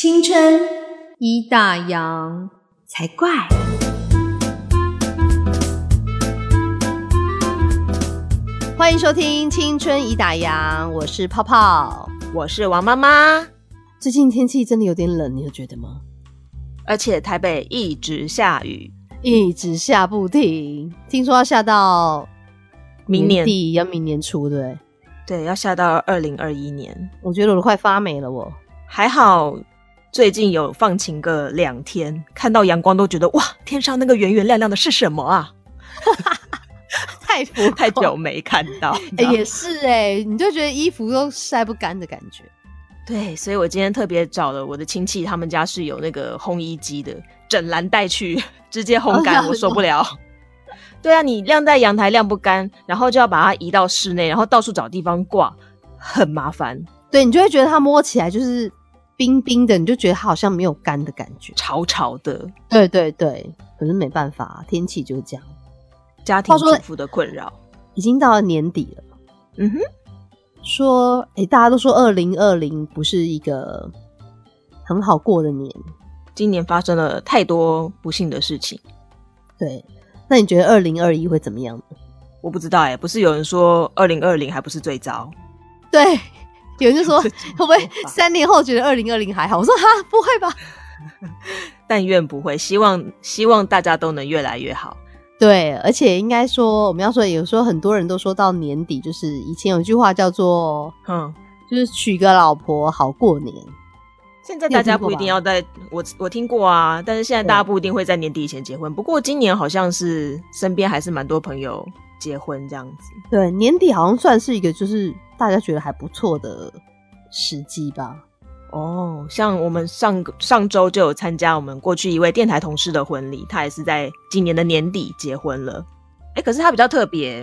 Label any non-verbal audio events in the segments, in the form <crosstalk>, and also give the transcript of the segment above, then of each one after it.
青春一大洋才怪。欢迎收听《青春已打烊》，我是泡泡，我是王妈妈。最近天气真的有点冷，你有觉得吗？而且台北一直下雨，一直下不停，听说要下到明年底，要明年初，对？对，要下到二零二一年。我觉得我都快发霉了，我还好，最近有放晴个两天，看到阳光都觉得哇，天上那个圆圆亮亮的是什么啊？<laughs> 太浮太久没看到，<laughs> 哎、也是哎、你就觉得衣服都晒不干的感觉。对，所以我今天特别找了我的亲戚，他们家是有那个烘衣机的，整篮带去，直接烘干，哦我受不了。<laughs> 对啊，你晾在阳台晾不干，然后就要把它移到室内，然后到处找地方挂，很麻烦，对你就会觉得它摸起来就是冰冰的，你就觉得它好像没有干的感觉。潮潮的，对对对，可是没办法，天气就是这样。家庭主妇的困扰。已经到了年底了，嗯哼，说哎、大家都说二零二零不是一个很好过的年，今年发生了太多不幸的事情，对。那你觉得二零二一会怎么样呢？我不知道哎、不是有人说二零二零还不是最糟？对，有人就说会不会三年后觉得二零二零还好？我说哈，不会吧？<laughs> 但愿不会，希望希望大家都能越来越好。<laughs> 对，而且应该说，我们要说，有时候很多人都说到年底，就是以前有一句话叫做嗯，“就是娶个老婆好过年现在大家不一定要在我我听过啊，但是现在大家不一定会在年底以前结婚。不过今年好像是身边还是蛮多朋友结婚这样子。”。对，年底好像算是一个就是大家觉得还不错的时机吧。哦，像我们上个上周就有参加我们过去一位电台同事的婚礼，他也是在今年的年底结婚了。哎，可是他比较特别，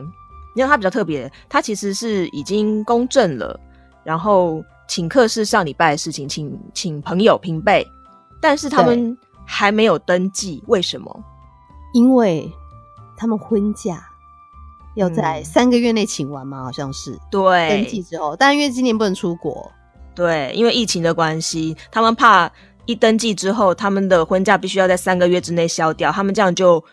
因为他比较特别，他其实是已经公证了，然后请客是上礼拜的事情，请请朋友平辈，但是他们还没有登记，为什么？因为他们婚假要在嗯三个月内请完嘛，好像是对，登记之后，但因为今年不能出国，对，因为疫情的关系，他们怕一登记之后，他们的婚假必须要在三个月之内消掉，他们这样就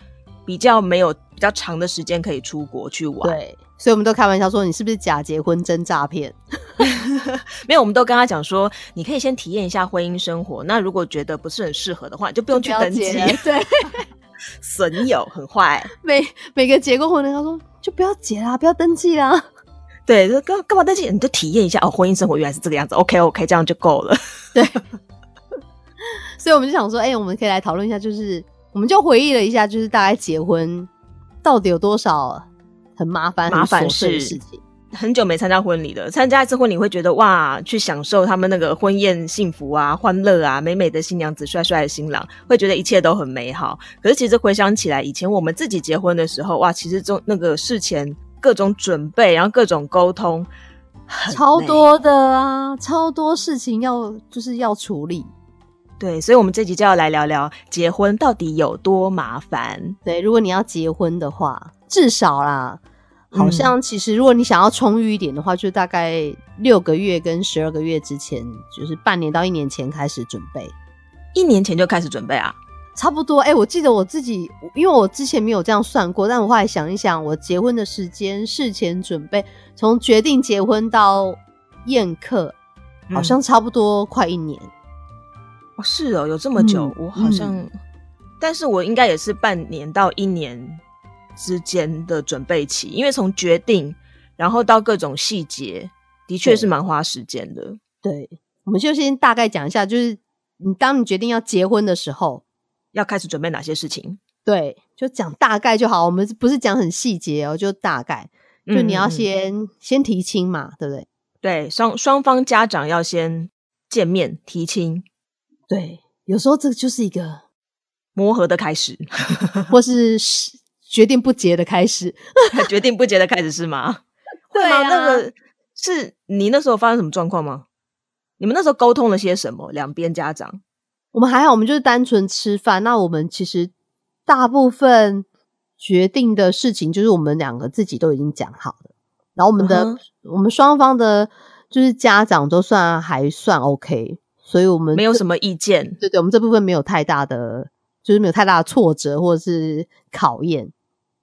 比较没有比较长的时间可以出国去玩。，对，所以我们都开玩笑说你是不是假结婚真诈骗？<laughs> 没有，我们都跟他讲说，你可以先体验一下婚姻生活。那如果觉得不是很适合的话，你就不用去登记对，<laughs> 损友很坏，每每个结过婚的他说就不要结啦，不要登记啦。<laughs> 对，就干干嘛登记？你就体验一下哦，婚姻生活原来是这个样子。OK OK，这样就够了。对，<laughs> 所以我们就想说，哎、我们可以来讨论一下，就是我们就回忆了一下，就是大概结婚到底有多少很麻烦、很麻烦琐碎的事事情。很久没参加婚礼了，参加一次婚礼会觉得哇，去享受他们那个婚宴幸福啊、欢乐啊，美美的新娘子、帅帅的新郎，会觉得一切都很美好。可是其实回想起来，以前我们自己结婚的时候，哇，其实中那个事前各种准备，然后各种沟通，超多的啊，超多事情要就是要处理。对，所以我们这集就要来聊聊结婚到底有多麻烦。对，如果你要结婚的话，至少啦，好嗯像其实如果你想要充裕一点的话，就大概六个月跟十二个月之前，就是半年到一年前开始准备。一年前就开始准备啊？差不多，哎、我记得我自己，因为我之前没有这样算过，但我后来想一想，我结婚的时间，事前准备，从决定结婚到宴客，好像差不多快一年。哦，是哦，有这么久，嗯我好像，但是我应该也是半年到一年之间的准备期，因为从决定，然后到各种细节，的确是蛮花时间的。对，我们就先大概讲一下，就是你当你决定要结婚的时候，要开始准备哪些事情？对，就讲大概就好，我们不是讲很细节哦，就大概，就你要先、先提亲嘛，对不对？对双双方家长要先见面提亲，对，有时候这就是一个，磨合的开始，<laughs> 或是是决定不结的开始。<laughs> 决定不结的开始是吗？<laughs> 会吗？啊那个是你那时候发生什么状况吗？你们那时候沟通了些什么？两边家长我们还好，我们就是单纯吃饭。那我们其实大部分决定的事情，就是我们两个自己都已经讲好了。然后我们的、嗯我们双方的，就是家长都算还算 OK，所以我们没有什么意见。对对，我们这部分没有太大的，就是没有太大的挫折或者是考验。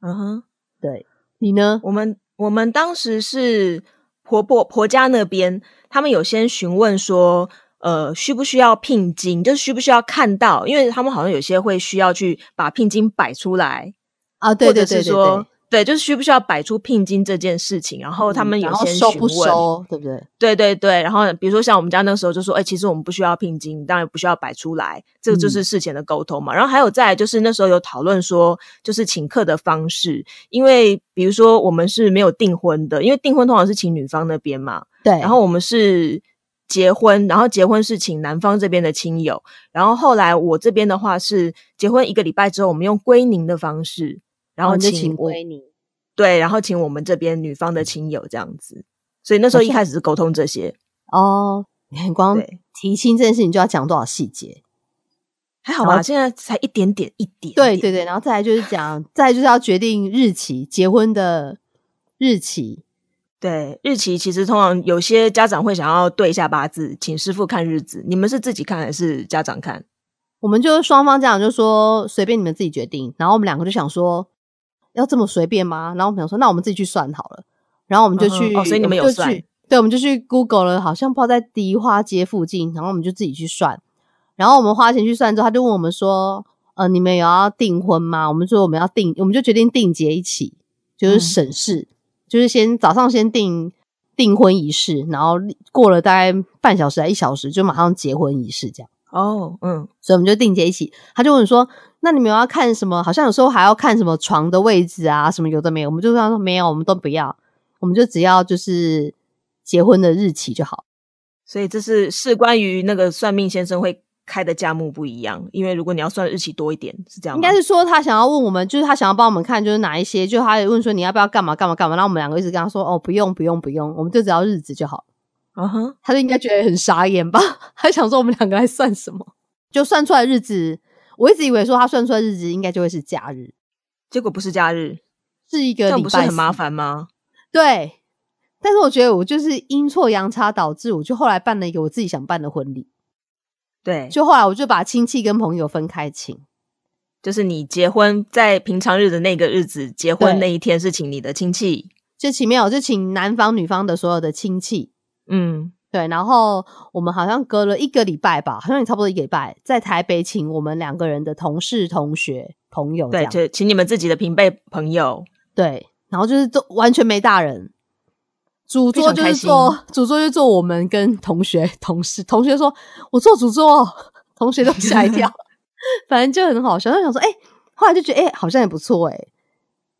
嗯哼，对。你呢？我们我们当时是婆婆婆家那边，他们有先询问说，呃，需不需要聘金，就是需不需要看到，因为他们好像有些会需要去把聘金摆出来，啊，对对对对是说对，对，就是需不需要摆出聘金这件事情，然后他们有先询收不问，收，对不对？对对对，然后比如说像我们家那时候就说，哎、其实我们不需要聘金，当然不需要摆出来，这个嗯就是事前的沟通嘛。然后还有再来就是那时候有讨论说，就是请客的方式，因为比如说我们是没有订婚的，因为订婚通常是请女方那边嘛，对，然后我们是结婚，然后结婚是请男方这边的亲友，然后后来我这边的话是结婚一个礼拜之后，我们用归宁的方式，然后请我你。对，然后请我们这边女方的亲友这样子。所以那时候一开始是沟通这些，哦，你看光对提亲这件事情就要讲多少细节？还好吧？现在才一点点，一点点对对对，然后再来就是讲，再来就是要决定日期，结婚的日期。对日期，其实通常有些家长会想要对一下八字，请师傅看日子。你们是自己看还是家长看？我们就双方家长就说随便你们自己决定，然后我们两个就想说要这么随便吗？然后我们想说那我们自己去算好了，然后我们就去，嗯哦所以你们有算对，我们就去 Google 了，好像不知道在迪化街附近，然后我们就自己去算，然后我们花钱去算之后，他就问我们说，呃，你们有要订婚吗？我们说我们要订，我们就决定订结一起，就是嗯省事，就是先早上先订订婚仪式，然后过了大概半小时还一小时，就马上结婚仪式这样。哦，嗯，所以我们就订结一起。他就问说：“那你们要看什么？好像有时候还要看什么床的位置啊，什么有的没有。”我们就说：“没有，我们都不要，我们就只要就是结婚的日期就好。所以这是是关于那个算命先生会开的价目不一样，因为如果你要算日期多一点，是这样？应该是说他想要问我们，就是他想要帮我们看，就是哪一些，就他也问说你要不要干嘛干嘛干嘛。然后我们两个一直跟他说：“哦，不用不用不用，我们就只要日子就好。”嗯哼，他就应该觉得很傻眼吧？<laughs> 他想说我们两个还算什么？就算出来日子，我一直以为说他算出来日子应该就会是假日，结果不是假日，是一个礼拜不是很麻烦吗？对，但是我觉得我就是阴错阳差导致，我就后来办了一个我自己想办的婚礼。对，就后来我就把亲戚跟朋友分开请，就是你结婚在平常日的那个日子，结婚那一天是请你的亲戚，就请没有就请男方女方的所有的亲戚。嗯，对，然后我们好像隔了一个礼拜吧，好像也差不多一个礼拜，在台北请我们两个人的同事、同学、朋友这对，就请你们自己的平辈朋友，对，然后就是都完全没大人，主桌就是做主桌就做我们跟同学同事，同学说我做主桌，同学都吓一跳，<laughs> 反正就很好笑。就想说，哎、后来就觉得，哎、好像也不错，哎，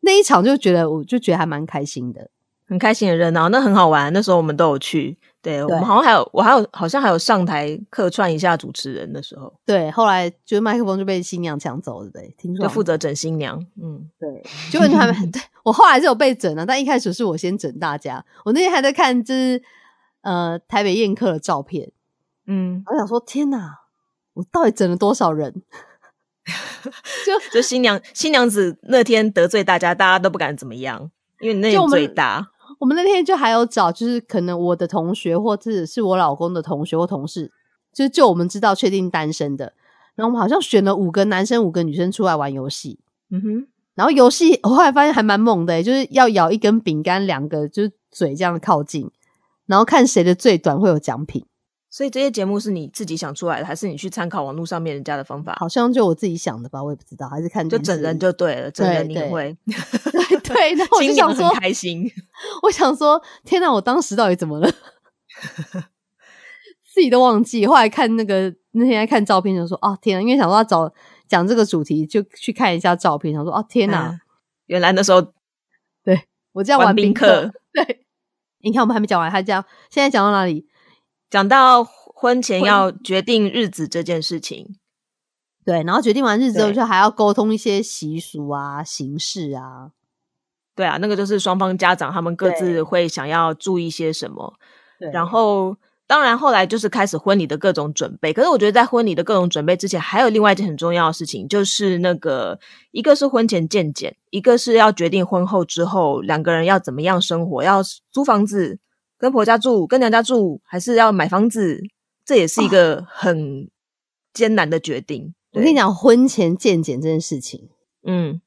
那一场就觉得，我就觉得还蛮开心的。很开心的热闹，那很好玩。那时候我们都有去，对我们好像还有，我还有好像还有上台客串一下主持人的时候，对，后来就是麦克风就被新娘抢走了，对，听说就负责整新娘，嗯，对，结果你还没对我后来是有被整了，但一开始是我先整大家。我那天还在看就是呃台北宴客的照片，嗯，我想说天哪，我到底整了多少人？<laughs> 就就新娘新娘子那天得罪大家，大家都不敢怎么样，因为你那最大，我们那天就还有找，就是可能我的同学或者是我老公的同学或同事，就是就我们知道确定单身的，然后我们好像选了五个男生五个女生出来玩游戏，嗯哼，然后游戏我后来发现还蛮猛的、欸，就是要咬一根饼干，两个就是嘴这样靠近，然后看谁的最短会有奖品。所以这些节目是你自己想出来的，还是你去参考网络上面人家的方法？好像就我自己想的吧，我也不知道，还是看就整人就对了，整人你也会，<laughs> 对对。然后我 <laughs> 就想说，开心，<laughs> 我想说，天哪，我当时到底怎么了？自己都忘记。后来看那个那天在看照片，就说啊天哪，因为想说要找讲这个主题，就去看一下照片，想说啊天哪，嗯原来那时候对我这样玩宾客。对，你看我们还没讲完，他这样现在讲到哪里？讲到婚前要决定日子这件事情，对，然后决定完日子之后，对就还要沟通一些习俗啊、形式啊。对啊，那个就是双方家长他们各自会想要注意些什么，对然后当然后来就是开始婚礼的各种准备。可是我觉得在婚礼的各种准备之前，还有另外一件很重要的事情，就是那个一个是婚前见检，一个是要决定婚后之后两个人要怎么样生活，要租房子跟婆家住，跟娘家住，还是要买房子。这也是一个很艰难的决定。我跟你讲，婚前健检这件事情，嗯，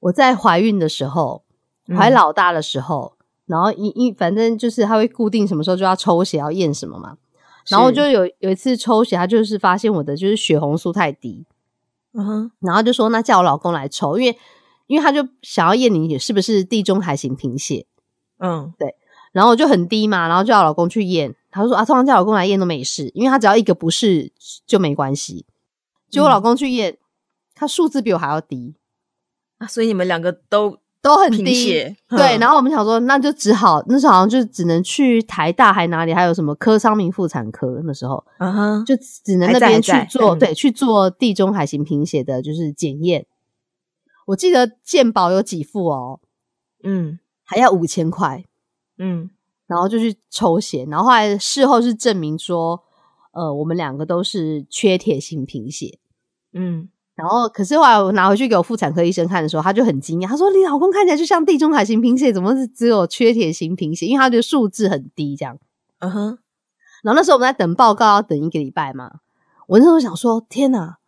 我在怀孕的时候，怀老大的时候，然后一一反正就是他会固定什么时候就要抽血要验什么嘛，然后就有有一次抽血，他就是发现我的就是血红素太低，嗯哼，然后就说那叫我老公来抽，因为因为他就想要验你是不是地中海型贫血，嗯，对，然后就很低嘛，然后叫我老公去验，他说啊，通常叫老公来验都没事，因为他只要一个不是就没关系。结果老公去验，他数字比我还要低啊，所以你们两个都都很低。对，然后我们想说，那就只好那时候好像就只能去台大还哪里，还有什么科商明妇产科那时候，嗯哼，就只能那边去做，对，去做地中海型贫血的，就是检验。我记得健保有几副哦，嗯，还要五千块，嗯，然后就去抽血，然后后来事后是证明说，呃，我们两个都是缺铁性贫血。嗯，然后可是后来我拿回去给我妇产科医生看的时候，他就很惊讶，他说：“你老公看起来就像地中海型贫血，怎么是只有缺铁型贫血？因为他觉得数字很低，这样。”嗯哼。然后那时候我们在等报告，要等一个礼拜嘛。我那时候想说：“天哪！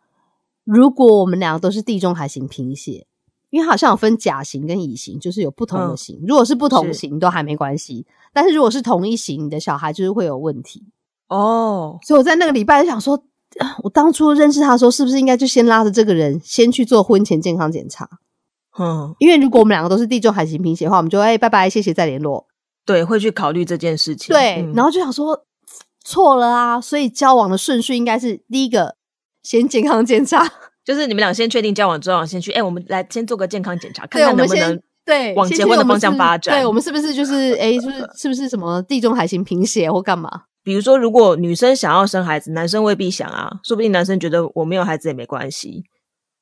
如果我们两个都是地中海型贫血，因为好像有分甲型跟乙型，就是有不同的型。如果是不同型都还没关系，但是如果是同一型，你的小孩就是会有问题哦。所以我在那个礼拜就想说。”我当初认识他的时候，是不是应该就先拉着这个人先去做婚前健康检查？嗯，因为如果我们两个都是地中海型贫血的话，我们就哎拜拜，谢谢再联络。对，会去考虑这件事情。对，然后就想说错了啊，所以交往的顺序应该是第一个先健康检查，就是你们俩先确定交往之后，先去哎，我们来先做个健康检查，看看能不能对往结婚的方向发展。对我们是不是就是哎，<laughs> 就是是不是什么地中海型贫血或干嘛？比如说，如果女生想要生孩子，男生未必想啊，说不定男生觉得我没有孩子也没关系。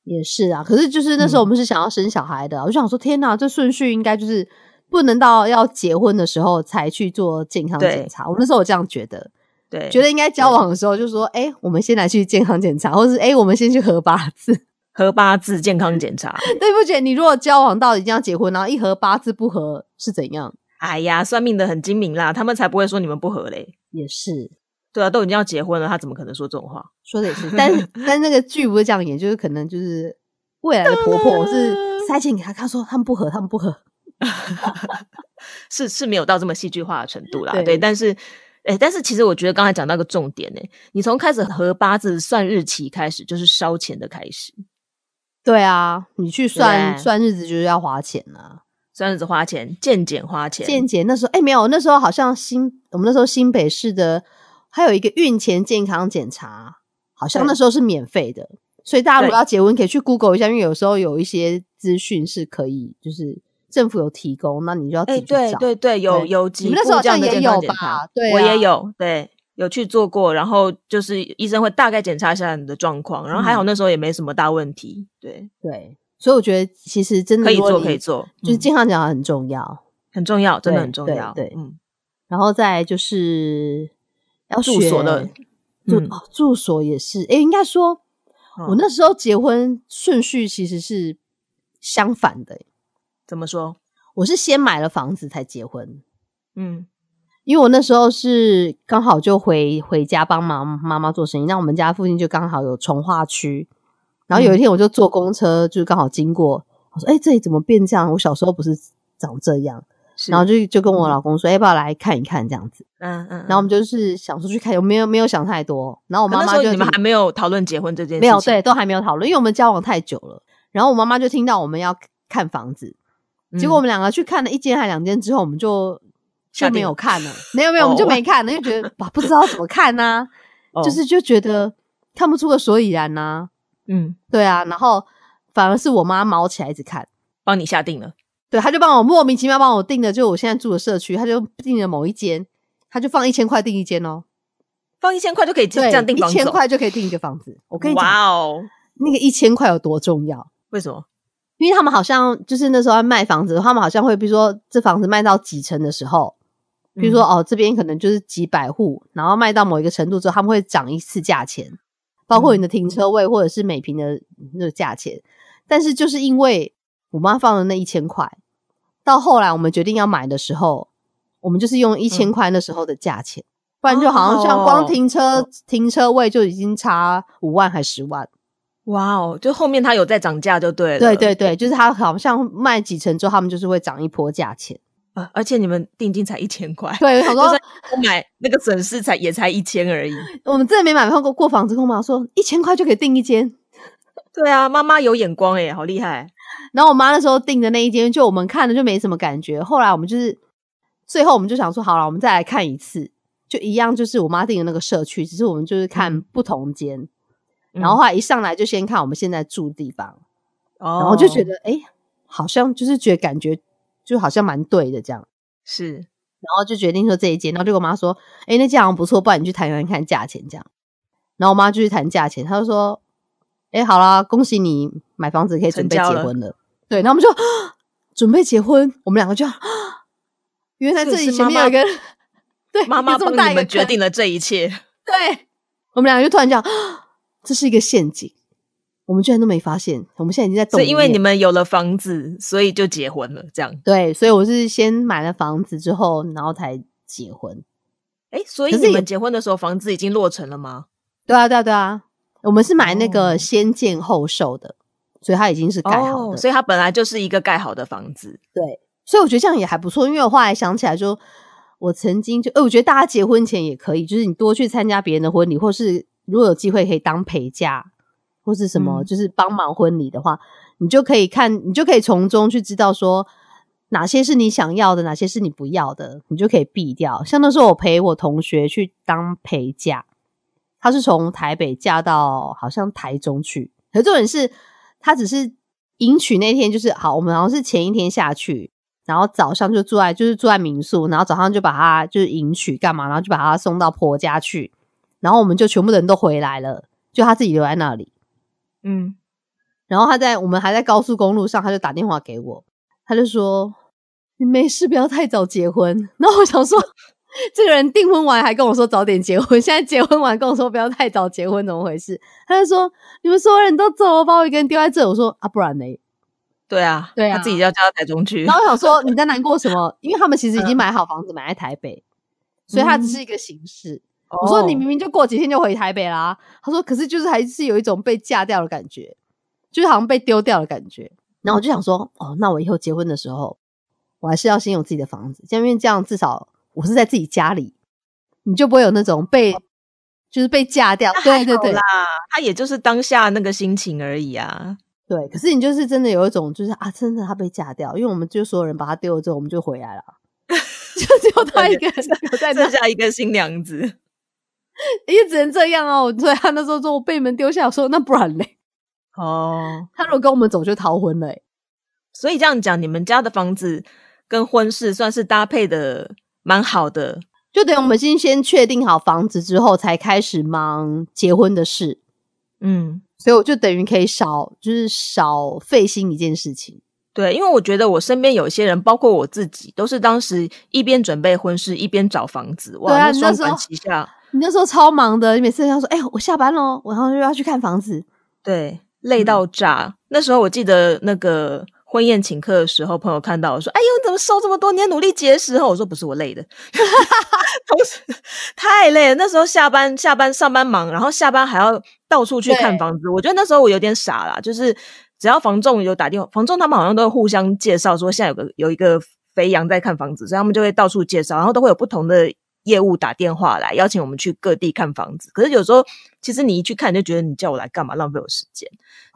也是啊，可是就是那时候我们是想要生小孩的，我就想说，天哪，这顺序应该就是不能到要结婚的时候才去做健康检查。我那时候我这样觉得，对，觉得应该交往的时候就说，哎，我们先来去健康检查，或是哎，我们先去合八字，<laughs> 合八字健康检查。<laughs> 对不起，你如果交往到一定要结婚，然后一合八字不合是怎样？哎呀，算命的很精明啦，他们才不会说你们不合嘞。也是，对啊，都已经要结婚了，他怎么可能说这种话？说的也是，<laughs> 但但那个剧不是这样演，就是可能就是未来的婆婆是塞钱给他看，说他们不合，他们不合，是是没有到这么戏剧化的程度啦。对，但是哎，但是其实我觉得刚才讲到个重点呢，你从开始合八字算日期开始，就是烧钱的开始。对啊，你去算算日子就是要花钱啊。算日子花钱，健检花钱，健检那时候哎没有，那时候好像新我们那时候新北市的还有一个孕前健康检查，好像那时候是免费的，所以大家如果要结婚可以去 Google 一下，因为有时候有一些资讯是可以，就是政府有提供，那你就要自己对对对，有有几那时候好像也有吧？对，我也有，对，有去做过，然后就是医生会大概检查一下你的状况，然后还好那时候也没什么大问题，对对。所以我觉得其实真的可以做，可以做，就是健康检查很重要，很重要，真的很重要。对，嗯。然后再就是要住所的住住所也是，哎，应该说，我那时候结婚顺序其实是相反的。怎么说？我是先买了房子才结婚。嗯，因为我那时候是刚好就回回家帮忙妈妈做生意，那我们家附近就刚好有从化区。然后有一天我就坐公车，就刚好经过，我说：“哎，这里怎么变这样？我小时候不是长这样。”然后就就跟我老公说：“要不要来看一看这样子？”嗯嗯。然后我们就是想出去看，有没有没有想太多。然后我妈妈就你们还没有讨论结婚这件事，没有对，都还没有讨论，因为我们交往太久了。然后我妈妈就听到我们要看房子，结果我们两个去看了一间还两间之后，我们就就没有看了。<laughs> 没有没有，我们就没看了，因为觉得哇，不知道怎么看呢，就是就觉得看不出个所以然呢。嗯，对啊，然后反而是我妈毛起来一直看，帮你下定了。对，他就帮我莫名其妙帮我定的，就我现在住的社区，他就定了某一间，他就放一千块订一间哦，放一千块就可以这样订房子，一千块就可以订一个房子。我跟你讲，哇哦，那个一千块有多重要？为什么？因为他们好像就是那时候要卖房子，他们好像会比如说这房子卖到几成的时候，比如说哦这边可能就是几百户，然后卖到某一个程度之后，他们会涨一次价钱。包括你的停车位或者是每平的那个价钱，但是就是因为我妈放了那一千块，到后来我们决定要买的时候，我们就是用一千块那时候的价钱，不然就好像像光哦停车、停车位就已经差五万还十万。哇哦，就后面它有在涨价就对了。对对对，就是它好像卖几成之后，他们就是会涨一波价钱。呃，而且你们定金才一千块，对，我想说 <laughs> 我买那个损失才也才一千而已。<laughs> 我们真的没买过过房子，跟我妈说一千块就可以订一间。对啊，妈妈有眼光哎，好厉害。然后我妈那时候订的那一间，就我们看了就没什么感觉。后来我们就是最后我们就想说，好了，我们再来看一次，就一样，就是我妈订的那个社区，只是我们就是看不同间。然后后来一上来就先看我们现在住的地方，哦，然后就觉得哎、诶好像就是觉得感觉就好像蛮对的这样，是然后就决定说这一间，然后就跟我妈说，哎、那间好像不错，不然你去谈谈看价钱这样。然后我妈就去谈价钱，她就说，哎、好啦，恭喜你买房子可以准备结婚了。对，然后我们就准备结婚，我们两个就原来这里所以是妈妈前面有一个对妈妈这么帮你们决大一个坑定了这一切。对，我们两个就突然讲，这是一个陷阱，我们居然都没发现，我们现在已经在动。是因为你们有了房子，所以就结婚了，这样。对，所以我是先买了房子之后，然后才结婚。哎，所以你们结婚的时候，房子已经落成了吗？对啊，对啊，对啊，我们是买那哦个先建后售的，所以它已经是盖好的。哦，所以它本来就是一个盖好的房子。对，所以我觉得这样也还不错。因为我后来想起来就，我曾经就，呃，我觉得大家结婚前也可以，就是你多去参加别人的婚礼，或是如果有机会可以当陪嫁，或是什么，嗯就是帮忙婚礼的话，你就可以看，你就可以从中去知道说。哪些是你想要的，哪些是你不要的，你就可以避掉。像那时候我陪我同学去当陪嫁，他是从台北嫁到好像台中去，可是重点是他只是迎娶那天就是好，我们好像是前一天下去，然后早上就住在就是住在民宿，然后早上就把他就是迎娶干嘛，然后就把他送到婆家去，然后我们就全部的人都回来了，就他自己留在那里。嗯，然后他在我们还在高速公路上，他就打电话给我，他就说：“你没事，不要太早结婚。”然后我想说，<laughs> 这个人订婚完还跟我说早点结婚，现在结婚完跟我说不要太早结婚，怎么回事？他就说：“你们所有人都走了，把我一个人丢在这。”我说：“啊，不然呢？”对啊，对啊他自己要嫁到台中去然。后我想说 <laughs> 你在难过什么？因为他们其实已经买好房子，买在台北，所以它只是一个形式。我说你明明就过几天就回台北啦。他说可是就是还是有一种被嫁掉的感觉，就是好像被丢掉的感觉。然后我就想说，哦，那我以后结婚的时候，我还是要先有自己的房子，因为这样至少我是在自己家里，你就不会有那种被就是被嫁掉。对对对啦，他也就是当下那个心情而已啊。对，可是你就是真的有一种就是啊，真的他被嫁掉，因为我们就所有人把他丢了之后，我们就回来了，<laughs> 就只有他一个人留在那剩，下一个新娘子。<laughs> 也只能这样哦。所以他那时候说我被你们丢下，我说那不然嘞？哦，他如果跟我们走就逃婚了、欸，所以这样讲，你们家的房子跟婚事算是搭配的蛮好的。就等于我们先先确定好房子之后，才开始忙结婚的事，嗯，所以我就等于可以少就是少费心一件事情。对，因为我觉得我身边有些人，包括我自己，都是当时一边准备婚事，一边找房子，哇，对啊那双管齐下，你那时候超忙的，你每次要说：“哎、我下班喽，然后又要去看房子。对，累到炸。那时候我记得那个婚宴请客的时候，朋友看到我说：“哎呦，你怎么瘦这么多？你要努力节食。”我说：“不是我累的，<laughs> 同时太累了。那时候下班下班上班忙，然后下班还要到处去看房子。我觉得那时候我有点傻啦，就是只要房仲有打电话，房仲他们好像都会互相介绍说现在有个有一个肥羊在看房子，所以他们就会到处介绍，然后都会有不同的。业务打电话来邀请我们去各地看房子，可是有时候其实你一去看，你就觉得你叫我来干嘛，浪费我时间。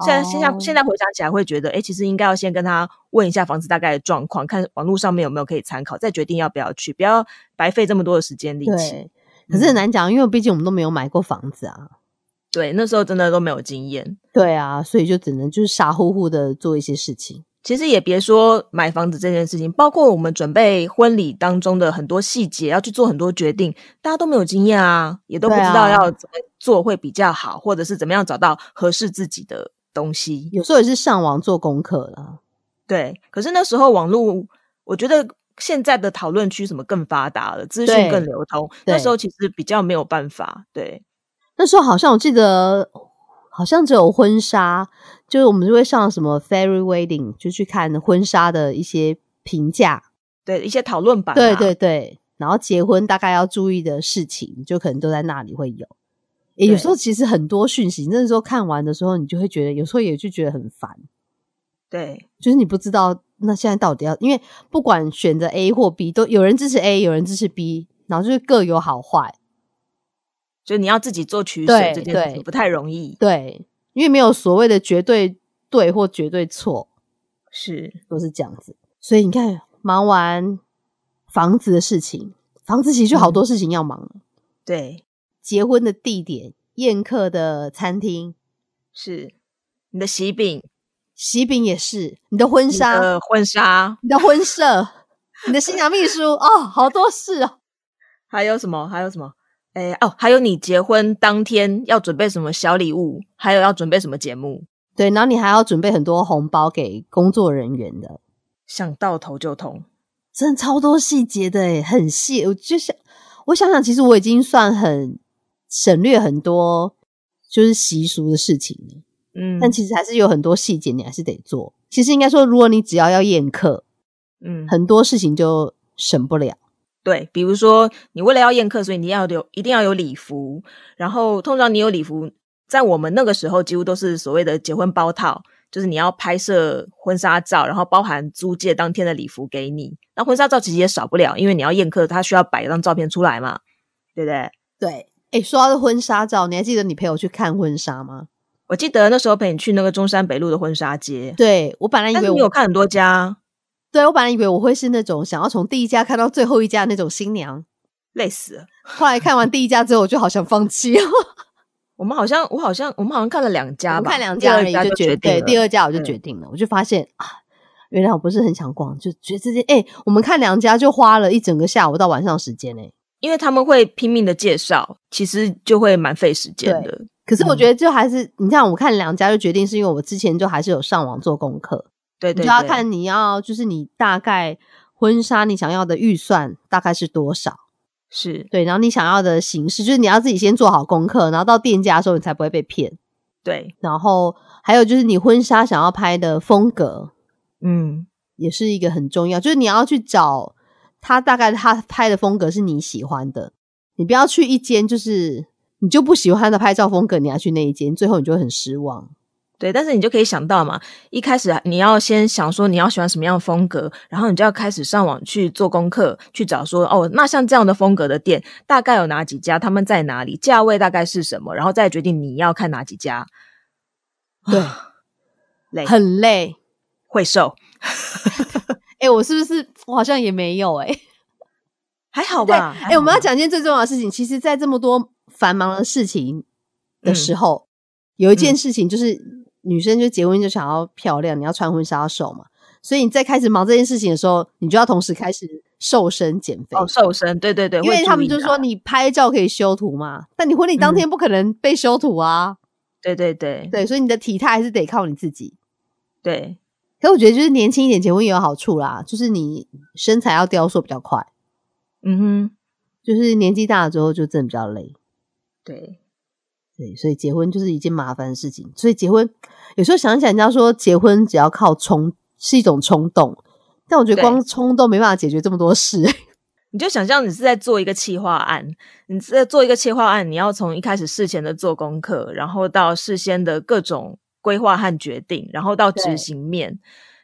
现在现在哦现在回想起来，会觉得，哎、其实应该要先跟他问一下房子大概的状况，看网络上面有没有可以参考，再决定要不要去，不要白费这么多的时间力气。可是很难讲，因为毕竟我们都没有买过房子啊。对，那时候真的都没有经验。对啊，所以就只能就是傻乎乎的做一些事情。其实也别说买房子这件事情，包括我们准备婚礼当中的很多细节，要去做很多决定，大家都没有经验啊，也都不知道要怎么做会比较好，或者是怎么样找到合适自己的东西。有时候也是上网做功课了。对，可是那时候网络，我觉得现在的讨论区什么更发达了，资讯更流通。那时候其实比较没有办法。对，那时候好像我记得，好像只有婚纱，就是我们就会上什么 Fairy Wedding，就去看婚纱的一些评价。对一些讨论版、啊，对对对，然后结婚大概要注意的事情，就可能都在那里会有。诶有时候其实很多讯息，那时候看完的时候，你就会觉得有时候也就觉得很烦，对，就是你不知道那现在到底要，因为不管选择 A 或 B，都有人支持 A，有人支持 B，然后就是各有好坏。就你要自己做取舍，这件事情不太容易。对，因为没有所谓的绝对对或绝对错，是，都是这样子。所以你看，忙完房子的事情，房子其实就好多事情要忙了。对，结婚的地点、宴客的餐厅、是你的喜饼、喜饼也是，你的婚你纱、的婚纱，你的婚 <laughs> 摄、你的新娘秘书哦，好多事哦。还有什么？还有什么？哎哦，还有你结婚当天要准备什么小礼物，还有要准备什么节目，对，然后你还要准备很多红包给工作人员的，想到头就痛。真的超多细节的诶，很细。我就想，我想想，其实我已经算很省略很多就是习俗的事情了，嗯，但其实还是有很多细节你还是得做。其实应该说，如果你只要要宴客，嗯，很多事情就省不了。对，比如说你为了要宴客，所以你要有一定要有礼服，然后通常你有礼服，在我们那个时候几乎都是所谓的结婚包套，就是你要拍摄婚纱照，然后包含租借当天的礼服给你。那婚纱照其实也少不了，因为你要宴客，他需要摆一张照片出来嘛，对不对？对，哎，说到这婚纱照，你还记得你陪我去看婚纱吗？我记得那时候陪你去那个中山北路的婚纱街，对我本来以但为我，你有看很多家，对我本来以为我会是那种想要从第一家看到最后一家那种新娘，累死了。后来看完第一家之后，我就好想放弃。<laughs> 我们好像，我好像，我们好像看了两家吧，我看两家而已就家决定对，第二家我就对决定了，我就发现啊，原来我不是很想逛，就觉得这件哎、我们看两家就花了一整个下午到晚上时间哎、因为他们会拼命的介绍，其实就会蛮费时间的。可是我嗯觉得就还是，你像我看两家就决定，是因为我之前就还是有上网做功课，对对对，你就要看你要就是你大概婚纱你想要的预算大概是多少，是，对，然后你想要的形式，就是你要自己先做好功课，然后到店家的时候你才不会被骗。对，然后还有就是你婚纱想要拍的风格，嗯，也是一个很重要，就是你要去找他大概他拍的风格是你喜欢的，你不要去一间就是你就不喜欢他的拍照风格，你要去那一间，最后你就会很失望。对。但是你就可以想到嘛，一开始你要先想说你要喜欢什么样的风格，然后你就要开始上网去做功课，去找说哦，那像这样的风格的店大概有哪几家，他们在哪里，价位大概是什么，然后再决定你要看哪几家。对，累，很累。会瘦，哎、我是不是我好像也没有哎、还好，吧？哎、我们要讲一件最重要的事情。其实，在这么多繁忙的事情的时候，有一件事情就是女生就结婚就想要漂亮，你要穿婚纱瘦嘛。所以你在开始忙这件事情的时候，你就要同时开始瘦身减肥。哦，瘦身，对对对，因为他们就说，你拍照可以修图嘛，但你婚礼当天不可能被修图啊。对对对对，所以你的体态还是得靠你自己。对，可我觉得就是年轻一点结婚也有好处啦，就是你身材要雕塑比较快，嗯哼，就是年纪大了之后就真的比较累。对，对，所以结婚就是一件麻烦的事情。所以结婚有时候想想，人家说结婚只要靠冲是一种冲动，但我觉得光冲动没办法解决这么多事。<laughs> 你就想象你是在做一个企划案，你是在做一个企划案，你要从一开始事前的做功课，然后到事先的各种规划和决定，然后到对执行面，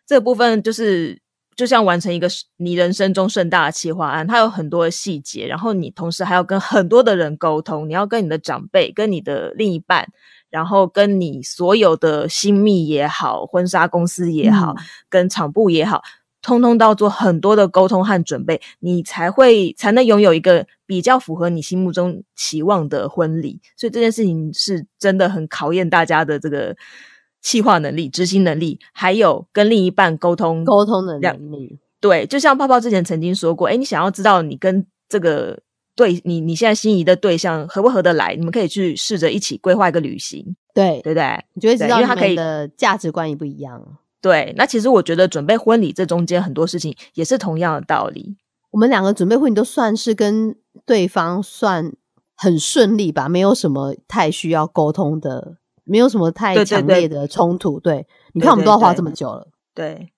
这个部分就是就像完成一个你人生中盛大的企划案，它有很多的细节，然后你同时还要跟很多的人沟通，你要跟你的长辈、跟你的另一半。然后跟你所有的新密也好，婚纱公司也好，嗯跟厂部也好，通通都要做很多的沟通和准备，你才会才能拥有一个比较符合你心目中期望的婚礼。所以这件事情是真的很考验大家的这个企划能力、执行能力，还有跟另一半沟通沟通的能力，对，就像泡泡之前曾经说过，哎，你想要知道你跟这个对你你现在心仪的对象合不合得来，你们可以去试着一起规划一个旅行，对，对不对？你就会知道因为它可以的价值观也不一样。对，那其实我觉得准备婚礼这中间很多事情也是同样的道理。我们两个准备婚礼都算是跟对方算很顺利吧，没有什么太需要沟通的，没有什么太强烈的冲突。对，你对看我们都要花对这么久了，对，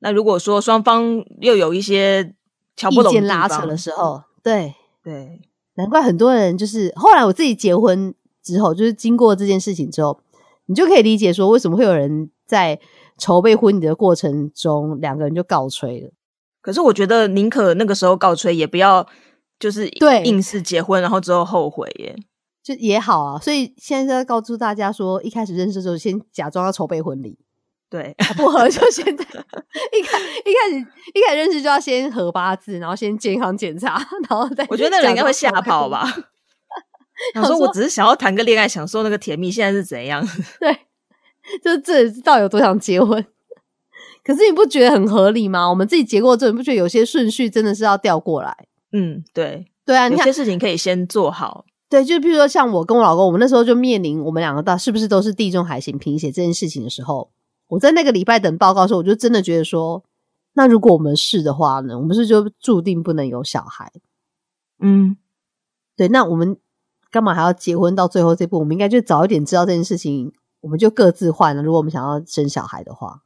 那如果说双方又有一些瞧不意见懂的拉扯的时候，对对，难怪很多人就是后来我自己结婚之后，就是经过这件事情之后，你就可以理解说为什么会有人在筹备婚礼的过程中，两个人就告吹了。可是我觉得宁可那个时候告吹，也不要就是对硬是结婚，然后之后后悔耶。就也好啊，所以现在在告诉大家说，一开始认识的时候，先假装要筹备婚礼，对，不合就现在一开一开始一开始认识就要先合八字，然后先健康检查，然后再我觉得那人应该会吓跑吧。他说：“我只是想要谈个恋爱，享受那个甜蜜，现在是怎样？<laughs> ”对，就是这到底有多想结婚？可是你不觉得很合理吗？我们自己结过之后，你不觉得有些顺序真的是要调过来？嗯，对，对啊，你看有些事情可以先做好。对，就比如说像我跟我老公，我们那时候就面临我们两个到是不是都是地中海型贫血这件事情的时候，我在那个礼拜等报告的时候，我就真的觉得说，那如果我们是的话呢，我们是就注定不能有小孩。嗯，对，那我们干嘛还要结婚到最后这步？我们应该就早一点知道这件事情，我们就各自换了。如果我们想要生小孩的话，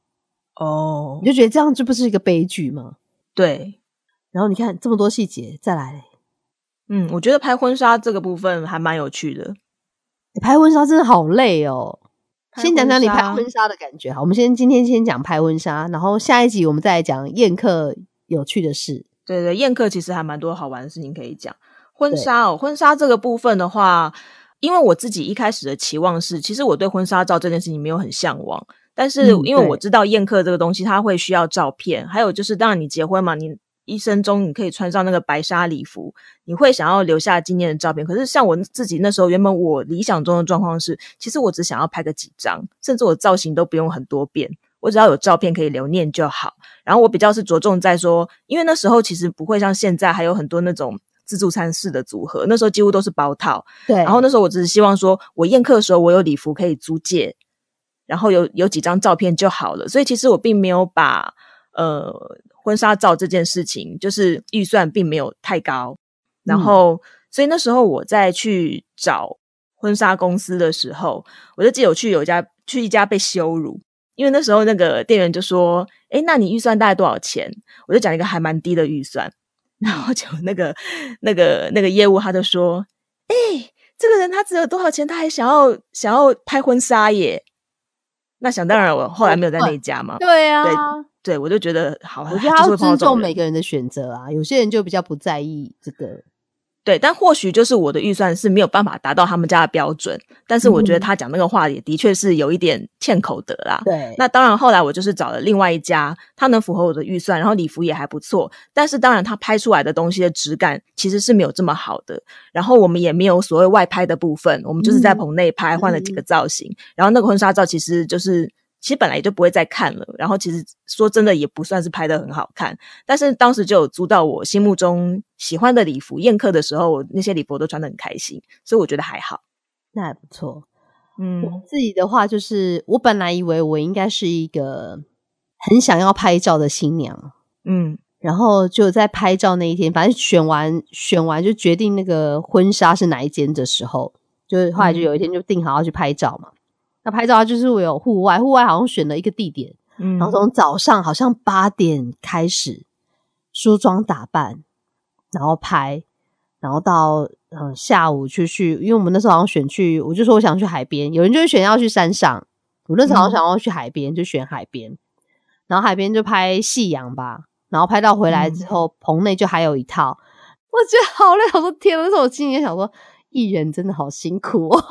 哦你，就觉得这样就不是一个悲剧吗？对，然后你看这么多细节，再来嗯，我觉得拍婚纱这个部分还蛮有趣的。拍婚纱真的好累哦。先讲讲你拍婚纱的感觉好，我们先今天先讲拍婚纱，然后下一集我们再来讲宴客有趣的事。对对，宴客其实还蛮多好玩的事情可以讲。婚纱哦，婚纱这个部分的话，因为我自己一开始的期望是，其实我对婚纱照这件事情没有很向往，但是嗯因为我知道宴客这个东西，它会需要照片，还有就是当然你结婚嘛，你一生中你可以穿上那个白纱礼服，你会想要留下纪念的照片。可是像我自己那时候，原本我理想中的状况是，其实我只想要拍个几张，甚至我造型都不用很多遍，我只要有照片可以留念就好。然后我比较是着重在说，因为那时候其实不会像现在还有很多那种自助餐式的组合，那时候几乎都是包套。对，然后那时候我只是希望说，我宴客的时候我有礼服可以租借，然后有有几张照片就好了。所以其实我并没有把呃婚纱照这件事情，就是预算并没有太高。然后，所以那时候我在去找婚纱公司的时候，我就记得我去有一家去一家被羞辱，因为那时候那个店员就说：“诶，那你预算大概多少钱？”我就讲一个还蛮低的预算，<laughs> 然后就那个那个那个业务他就说：“诶，这个人他只有多少钱，他还想要想要拍婚纱耶？”那想当然，我后来没有在那一家嘛。对啊，对，我就觉得好，我觉得他尊重每个人的选择啊，有些人就比较不在意这个。对，但或许就是我的预算是没有办法达到他们家的标准，但是我觉得嗯他讲那个话也的确是有一点欠口德啦。对，那当然，后来我就是找了另外一家，他能符合我的预算，然后礼服也还不错。但是当然，他拍出来的东西的质感其实是没有这么好的。然后我们也没有所谓外拍的部分，我们就是在嗯棚内拍，换了几个造型。然后那个婚纱照其实就是。其实本来也就不会再看了，然后其实说真的也不算是拍的很好看，但是当时就有租到我心目中喜欢的礼服，宴客的时候我那些礼服我都穿的很开心，所以我觉得还好。那还不错。嗯我自己的话，就是我本来以为我应该是一个很想要拍照的新娘，嗯然后就在拍照那一天，反正选完选完就决定那个婚纱是哪一间的时候，就是后来就有一天就定好要去拍照嘛。那拍照就是我有户外，户外好像选了一个地点，嗯，然后从早上好像八点开始梳妆打扮，然后拍，然后到嗯、呃下午去去，因为我们那时候好像选去，我就说我想去海边，有人就会选要去山上，我那时候好像嗯。想要去海边，就选海边，然后海边就拍夕阳吧，然后拍到回来之后，棚内就还有一套，我觉得好累，我说天啊，那时候我心里也想说，艺人真的好辛苦哦。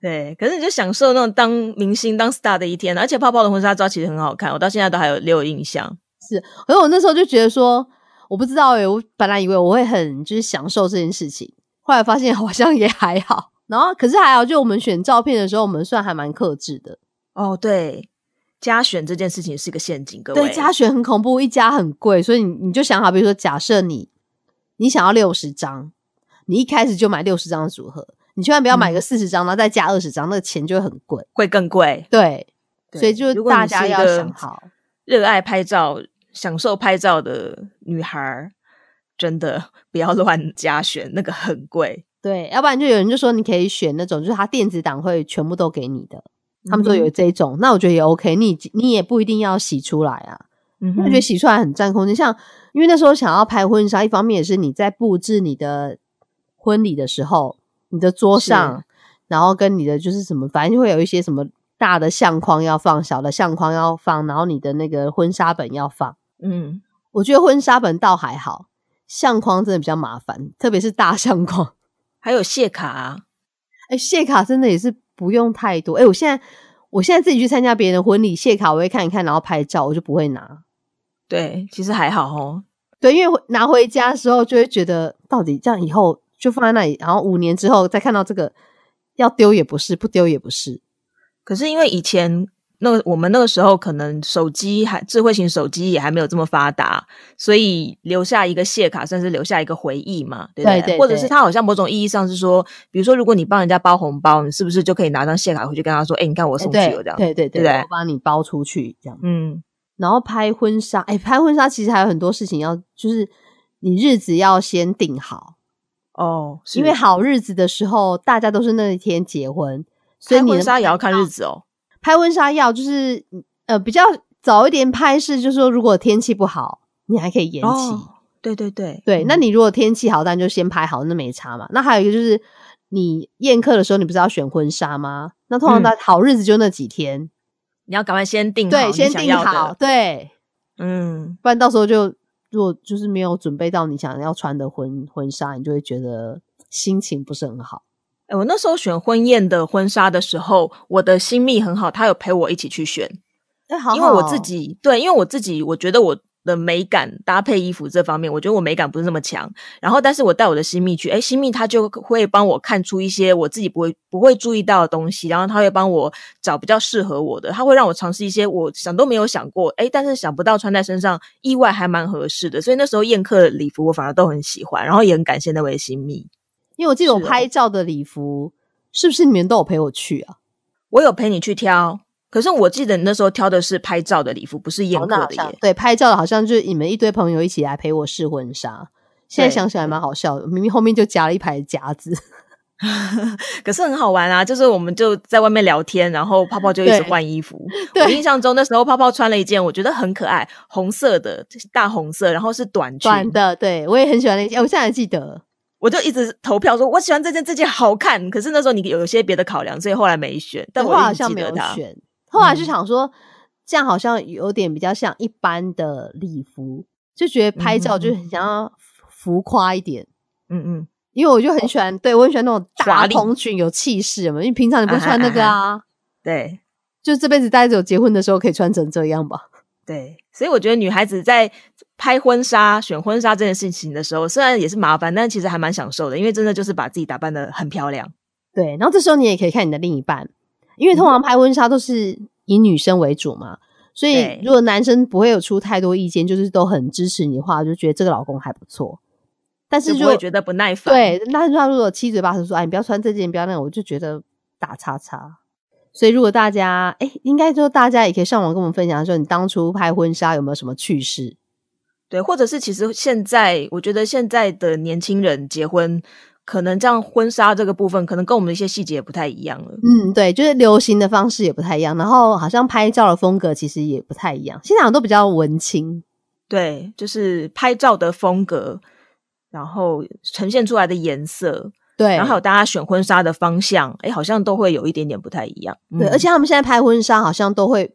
对，可是你就享受那种当明星、当 star 的一天，而且泡泡的婚纱照其实很好看，我到现在都还有留有印象。是可是我那时候就觉得说，我不知道诶、我本来以为我会很就是享受这件事情，后来发现 <laughs> 好像也还好。然后可是还好，就我们选照片的时候，我们算还蛮克制的。哦，对，加选这件事情是个陷阱，各位。对，加选很恐怖，一加很贵，所以你你就想好，比如说假设你你想要六十张，你一开始就买六十张的组合，你千万不要买个四十张，然后再加二十张，那个钱就会很贵。会更贵。对，所以就是大家要想好。热爱拍照、享受拍照的女孩儿，真的不要乱加选，那个很贵。对，要不然就有人就说你可以选那种，就是他电子档会全部都给你的。他们说有嗯这种，那我觉得也 OK 你。你也不一定要洗出来啊，嗯我觉得洗出来很占空间。像因为那时候想要拍婚纱，一方面也是你在布置你的婚礼的时候，你的桌上，然后跟你的就是什么，反正就会有一些什么大的相框要放，小的相框要放，然后你的那个婚纱本要放。嗯，我觉得婚纱本倒还好，相框真的比较麻烦，特别是大相框。<laughs> 还有谢卡、啊，哎，谢卡真的也是不用太多。哎，我现在我现在自己去参加别人的婚礼，谢卡我会看一看，然后拍照，我就不会拿。对，其实还好哦。对，因为拿回家的时候就会觉得，到底这样以后就放在那里，然后五年之后再看到这个，要丢也不是，不丢也不是。可是因为以前那个我们那个时候可能手机还智慧型手机也还没有这么发达，所以留下一个谢卡算是留下一个回忆嘛，对不对？对对或者是他好像某种意义上是说，比如说如果你帮人家包红包，你是不是就可以拿张谢卡回去跟他说，哎，你看我送去对了这样，对对对不对我帮你包出去这样。嗯，然后拍婚纱，哎，拍婚纱其实还有很多事情要，就是你日子要先定好，哦，因为好日子的时候，大家都是那一天结婚，所以婚纱也要看日子哦。拍婚纱要就是呃比较早一点拍是，就是说如果天气不好，你还可以延期。哦，对对对对，嗯那你如果天气好，当然就先拍好，那没差嘛。那还有一个就是你宴客的时候，你不是要选婚纱吗？那通常嗯的好日子就那几天，你要赶快先定好对，先定好，，对，嗯，不然到时候就如果就是没有准备到你想要穿的婚婚纱，你就会觉得心情不是很好。哎，我那时候选婚宴的婚纱的时候，我的新密很好，他有陪我一起去选，哎、好因为我自己对，因为我自己我觉得我的美感搭配衣服这方面，我觉得我美感不是那么强。然后，但是我带我的新密去，哎，新密他就会帮我看出一些我自己不会不会注意到的东西，然后他会帮我找比较适合我的，他会让我尝试一些我想都没有想过，哎，但是想不到穿在身上意外还蛮合适的。所以那时候宴客的礼服我反而都很喜欢，然后也很感谢那位新密。因为我记得我拍照的礼服，是不是你们都有陪我去啊？我有陪你去挑，可是我记得你那时候挑的是拍照的礼服，不是宴客的耶。对拍照的好像就是你们一堆朋友一起来陪我试婚纱。现在想起来蛮好笑的，明明后面就夹了一排夹子。<laughs> 可是很好玩啊，就是我们就在外面聊天，然后泡泡就一直对换衣服。我印象中那时候泡泡穿了一件我觉得很可爱，红色的大红色，然后是短裙，短的，对我也很喜欢那件，我现在还记得。我就一直投票说我喜欢这件，这件好看。可是那时候你有一些别的考量，所以后来没选。但我好像没。有选，后来就嗯想说，这样好像有点比较像一般的礼服，就觉得拍照就很想要浮夸一点。嗯嗯，因为我就很喜欢，对我很喜欢那种大华丽蓬裙，有气势嘛。因为平常你不会穿那个啊，对就这辈子大概只有结婚的时候可以穿成这样吧。<laughs> 对，所以我觉得女孩子在拍婚纱、选婚纱这件事情的时候，虽然也是麻烦，但其实还蛮享受的，因为真的就是把自己打扮的很漂亮。对，然后这时候你也可以看你的另一半，因为通常拍婚纱都是以女生为主嘛，所以如果男生不会有出太多意见，就是都很支持你的话，就觉得这个老公还不错。但是就如果觉得不耐烦。对，那他如果七嘴八舌说，哎，你不要穿这件，不要那个，我就觉得打叉叉。所以如果大家，哎，应该说大家也可以上网跟我们分享说，你当初拍婚纱有没有什么趣事？对，或者是其实现在，我觉得现在的年轻人结婚，可能这样婚纱这个部分，可能跟我们的一些细节也不太一样了。嗯，对，就是流行的方式也不太一样，然后好像拍照的风格其实也不太一样，现在好像都比较文青。对，就是拍照的风格，然后呈现出来的颜色，对，然后还有大家选婚纱的方向，哎，好像都会有一点点不太一样。对，嗯而且他们现在拍婚纱好像都会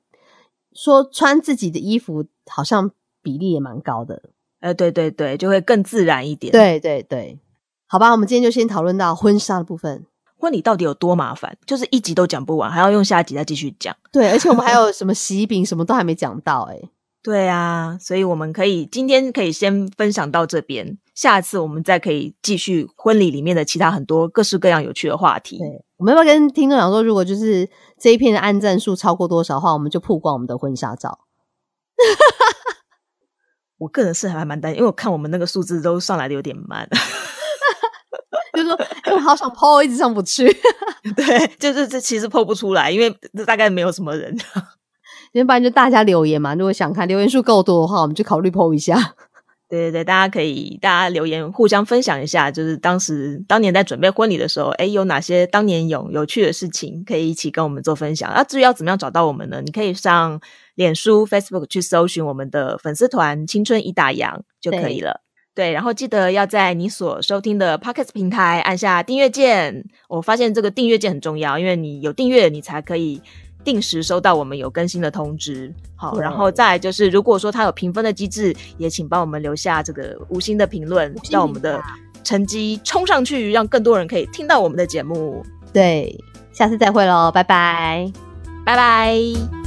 说穿自己的衣服，好像比例也蛮高的。呃，对对对，就会更自然一点。，对对对，好吧，我们今天就先讨论到婚纱的部分。婚礼到底有多麻烦？就是一集都讲不完，还要用下集再继续讲。对，而且我们还有什么喜饼，什么都还没讲到、欸，哎，<laughs> 对啊，所以我们可以今天可以先分享到这边，下次我们再可以继续婚礼里面的其他很多各式各样有趣的话题。对，我们要不要跟听众讲说，如果就是这一片的按赞数超过多少的话，我们就曝光我们的婚纱照。<laughs> 我个人是还蛮担心，因为我看我们那个数字都上来的有点慢。就是说，哎、我好想 PO，一直上不去。<laughs> 对，就是这其实 PO 不出来，因为这大概没有什么人。<laughs> 要不然就大家留言嘛，如果想看留言数够多的话，我们就考虑 PO 一下。对对对，大家可以大家留言互相分享一下，就是当时当年在准备婚礼的时候，哎，有哪些当年有有趣的事情可以一起跟我们做分享。那至于要怎么样找到我们呢？你可以上脸书、Facebook 去搜寻我们的粉丝团“青春已打烊”就可以了。对，然后记得要在你所收听的 Podcast 平台按下订阅键。我发现这个订阅键很重要，因为你有订阅，你才可以。定时收到我们有更新的通知，好，然后再就是，如果说它有评分的机制，也请帮我们留下这个五星的评论，让我们的成绩冲上去，让更多人可以听到我们的节目。对，下次再会喽，拜拜，拜拜。